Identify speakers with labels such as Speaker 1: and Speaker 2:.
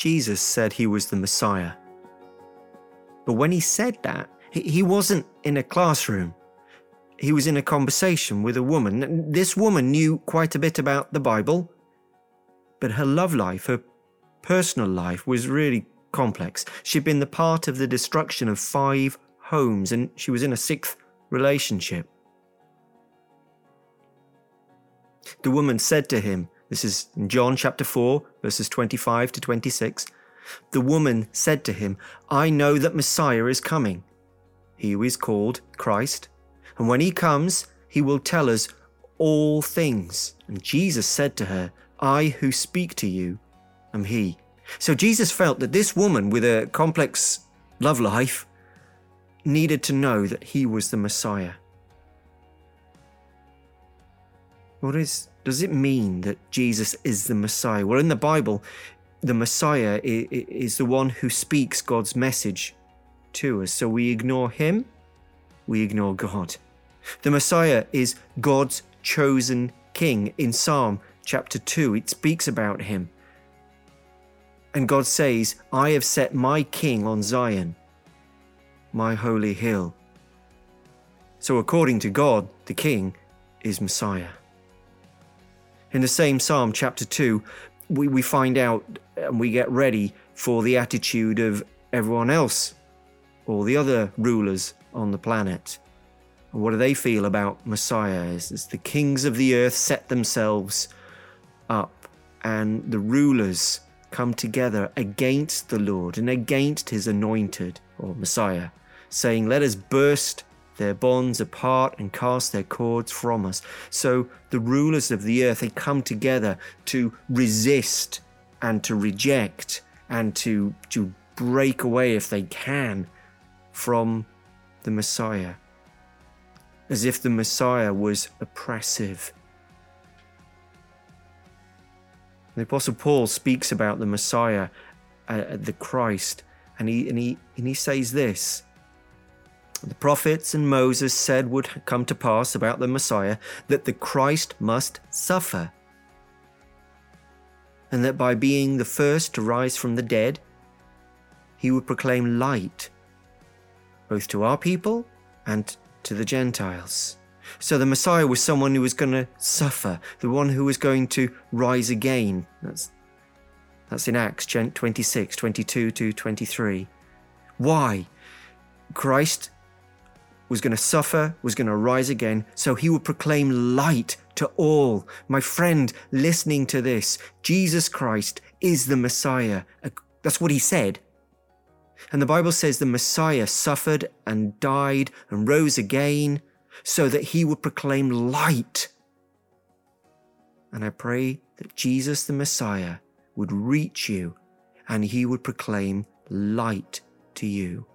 Speaker 1: Jesus said he was the Messiah. But when he said that, he wasn't in a classroom. He was in a conversation with a woman. This woman knew quite a bit about the Bible, but her love life, her personal life, was really complex. She'd been the part of the destruction of five homes, and she was in a sixth relationship. The woman said to him, this is in John chapter 4, verses 25 to 26. The woman said to him, I know that Messiah is coming. He who is called Christ. And when he comes, he will tell us all things. And Jesus said to her, I who speak to you am he. So Jesus felt that this woman with a complex love life needed to know that he was the Messiah. What is does it mean that Jesus is the Messiah? Well, in the Bible, the Messiah is the one who speaks God's message to us. So we ignore him, we ignore God. The Messiah is God's chosen king. In Psalm chapter 2, it speaks about him. And God says, I have set my king on Zion, my holy hill. So, according to God, the king is Messiah. In the same Psalm, chapter 2, we, we find out and we get ready for the attitude of everyone else, all the other rulers on the planet. And what do they feel about Messiah as, as the kings of the earth set themselves up and the rulers come together against the Lord and against his anointed or Messiah, saying, Let us burst their bonds apart and cast their cords from us. So the rulers of the earth, they come together to resist and to reject and to, to break away if they can from the Messiah. As if the Messiah was oppressive. The Apostle Paul speaks about the Messiah, uh, the Christ, and he, and, he, and he says this the prophets and Moses said would come to pass about the Messiah that the Christ must suffer, and that by being the first to rise from the dead, he would proclaim light both to our people and to the Gentiles. So the Messiah was someone who was going to suffer, the one who was going to rise again. That's, that's in Acts 26, 22 to 23. Why? Christ was going to suffer, was going to rise again, so he would proclaim light to all. My friend, listening to this, Jesus Christ is the Messiah. That's what he said. And the Bible says the Messiah suffered and died and rose again so that he would proclaim light. And I pray that Jesus the Messiah would reach you and he would proclaim light to you.